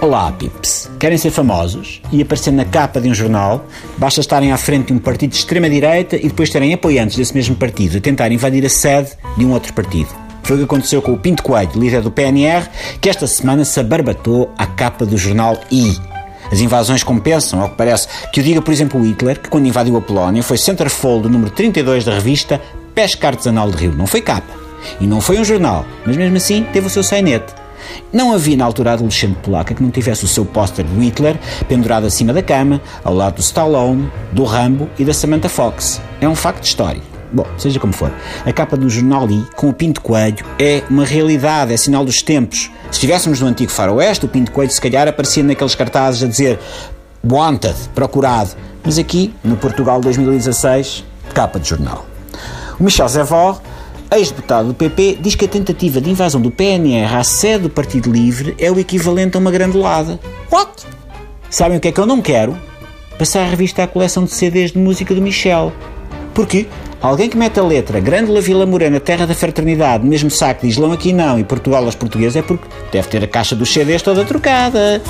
Olá, pips. Querem ser famosos e aparecer na capa de um jornal? Basta estarem à frente de um partido de extrema-direita e depois terem apoiantes desse mesmo partido a tentar invadir a sede de um outro partido. Foi o que aconteceu com o Pinto Coelho, líder do PNR, que esta semana se abarbatou à capa do jornal I. As invasões compensam, ao que parece, que o diga, por exemplo, Hitler, que quando invadiu a Polónia foi centerfold do número 32 da revista Pesca Artesanal de Rio. Não foi capa. E não foi um jornal, mas mesmo assim teve o seu sainete. Não havia na altura adolescente polaca que não tivesse o seu póster de Hitler pendurado acima da cama, ao lado do Stallone, do Rambo e da Samantha Fox. É um facto de história. Bom, seja como for, a capa do jornal I, com o Pinto Coelho, é uma realidade, é sinal dos tempos. Se estivéssemos no antigo faroeste, o Pinto Coelho se calhar aparecia naqueles cartazes a dizer Wanted, procurado. Mas aqui, no Portugal 2016, capa de jornal. O Michel Zevor ex-deputado do PP, diz que a tentativa de invasão do PNR à sede do Partido Livre é o equivalente a uma granulada. What? Sabem o que é que eu não quero? Passar a revista à coleção de CDs de música do Michel. Porquê? Alguém que mete a letra Grândola Vila Morena, Terra da Fraternidade, mesmo saco de Islão aqui não e Portugal aos portugueses é porque deve ter a caixa dos CDs toda trocada.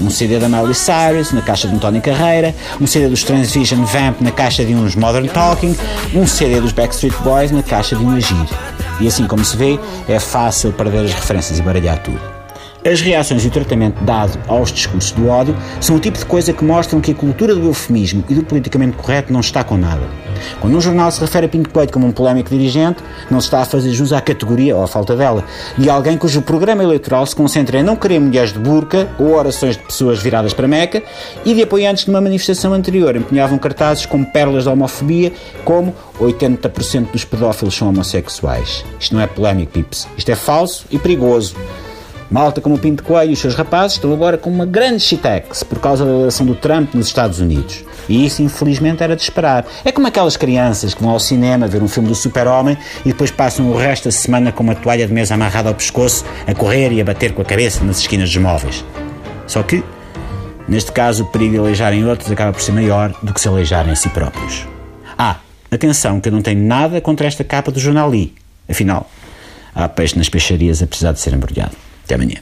Um CD da Miley Cyrus na caixa de um Tony Carreira, um CD dos Transvision Vamp na caixa de uns Modern Talking, um CD dos Backstreet Boys na caixa de um Agir. E assim como se vê, é fácil perder as referências e baralhar tudo. As reações e o tratamento dado aos discursos do ódio são o tipo de coisa que mostram que a cultura do eufemismo e do politicamente correto não está com nada. Quando um jornal se refere a Pinto Coelho como um polémico dirigente, não se está a fazer jus à categoria, ou à falta dela, de alguém cujo programa eleitoral se concentra em não querer mulheres de burca ou orações de pessoas viradas para Meca e de apoiantes de uma manifestação anterior empenhavam cartazes com pérolas da homofobia, como 80% dos pedófilos são homossexuais. Isto não é polémico, pips. Isto é falso e perigoso. Malta como o Pinto Coelho e os seus rapazes estão agora com uma grande shitex por causa da eleição do Trump nos Estados Unidos. E isso, infelizmente, era de esperar. É como aquelas crianças que vão ao cinema ver um filme do super-homem e depois passam o resto da semana com uma toalha de mesa amarrada ao pescoço, a correr e a bater com a cabeça nas esquinas dos móveis. Só que, neste caso, o perigo de aleijarem outros acaba por ser maior do que se aleijarem a si próprios. Ah, atenção, que eu não tenho nada contra esta capa do jornal I. Afinal, há peixe nas peixarias a precisar de ser embrulhado. 点评你